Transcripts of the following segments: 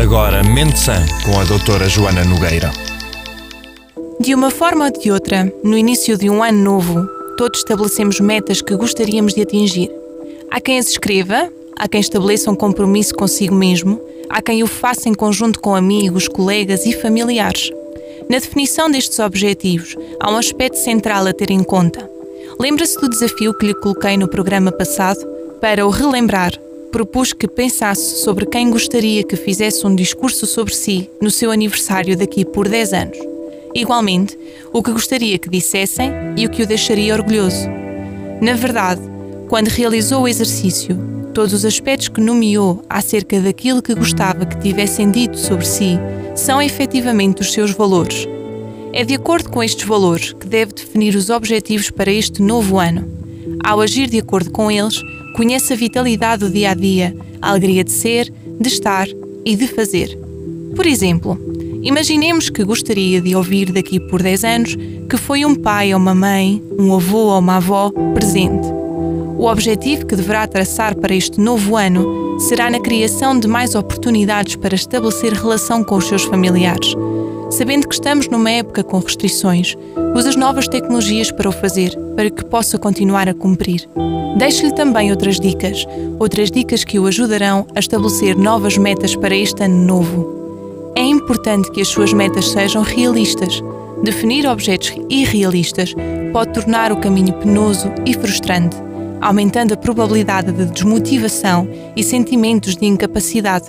Agora, Mente Sã, com a doutora Joana Nogueira. De uma forma ou de outra, no início de um ano novo, todos estabelecemos metas que gostaríamos de atingir. Há quem as escreva, há quem estabeleça um compromisso consigo mesmo, há quem o faça em conjunto com amigos, colegas e familiares. Na definição destes objetivos, há um aspecto central a ter em conta. Lembra-se do desafio que lhe coloquei no programa passado? Para o relembrar, propus que pensasse sobre quem gostaria que fizesse um discurso sobre si no seu aniversário daqui por 10 anos. Igualmente, o que gostaria que dissessem e o que o deixaria orgulhoso. Na verdade, quando realizou o exercício, todos os aspectos que nomeou acerca daquilo que gostava que tivessem dito sobre si são efetivamente os seus valores. É de acordo com estes valores que deve definir os objetivos para este novo ano. Ao agir de acordo com eles, conhece a vitalidade do dia a dia, a alegria de ser, de estar e de fazer. Por exemplo, imaginemos que gostaria de ouvir daqui por 10 anos que foi um pai ou uma mãe, um avô ou uma avó presente. O objetivo que deverá traçar para este novo ano será na criação de mais oportunidades para estabelecer relação com os seus familiares. Sabendo que estamos numa época com restrições, use as novas tecnologias para o fazer, para que possa continuar a cumprir. Deixe-lhe também outras dicas, outras dicas que o ajudarão a estabelecer novas metas para este ano novo. É importante que as suas metas sejam realistas. Definir objetos irrealistas pode tornar o caminho penoso e frustrante, aumentando a probabilidade de desmotivação e sentimentos de incapacidade.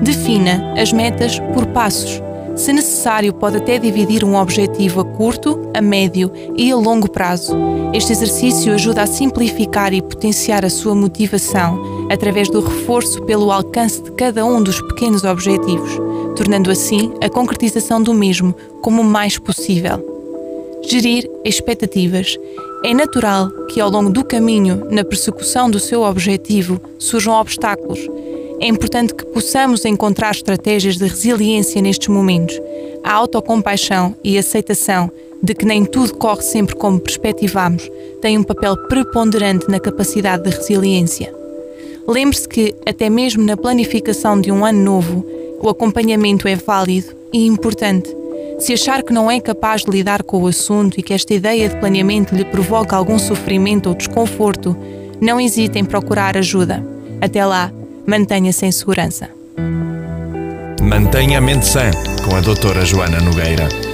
Defina as metas por passos se necessário, pode até dividir um objetivo a curto, a médio e a longo prazo. Este exercício ajuda a simplificar e potenciar a sua motivação através do reforço pelo alcance de cada um dos pequenos objetivos, tornando assim a concretização do mesmo como mais possível. Gerir expectativas. É natural que ao longo do caminho, na persecução do seu objetivo, surjam obstáculos é importante que possamos encontrar estratégias de resiliência nestes momentos. A autocompaixão e aceitação de que nem tudo corre sempre como perspectivamos tem um papel preponderante na capacidade de resiliência. Lembre-se que, até mesmo na planificação de um ano novo, o acompanhamento é válido e importante. Se achar que não é capaz de lidar com o assunto e que esta ideia de planeamento lhe provoca algum sofrimento ou desconforto, não hesite em procurar ajuda. Até lá, mantenha-se em segurança. Mantenha a mente sã com a doutora Joana Nogueira.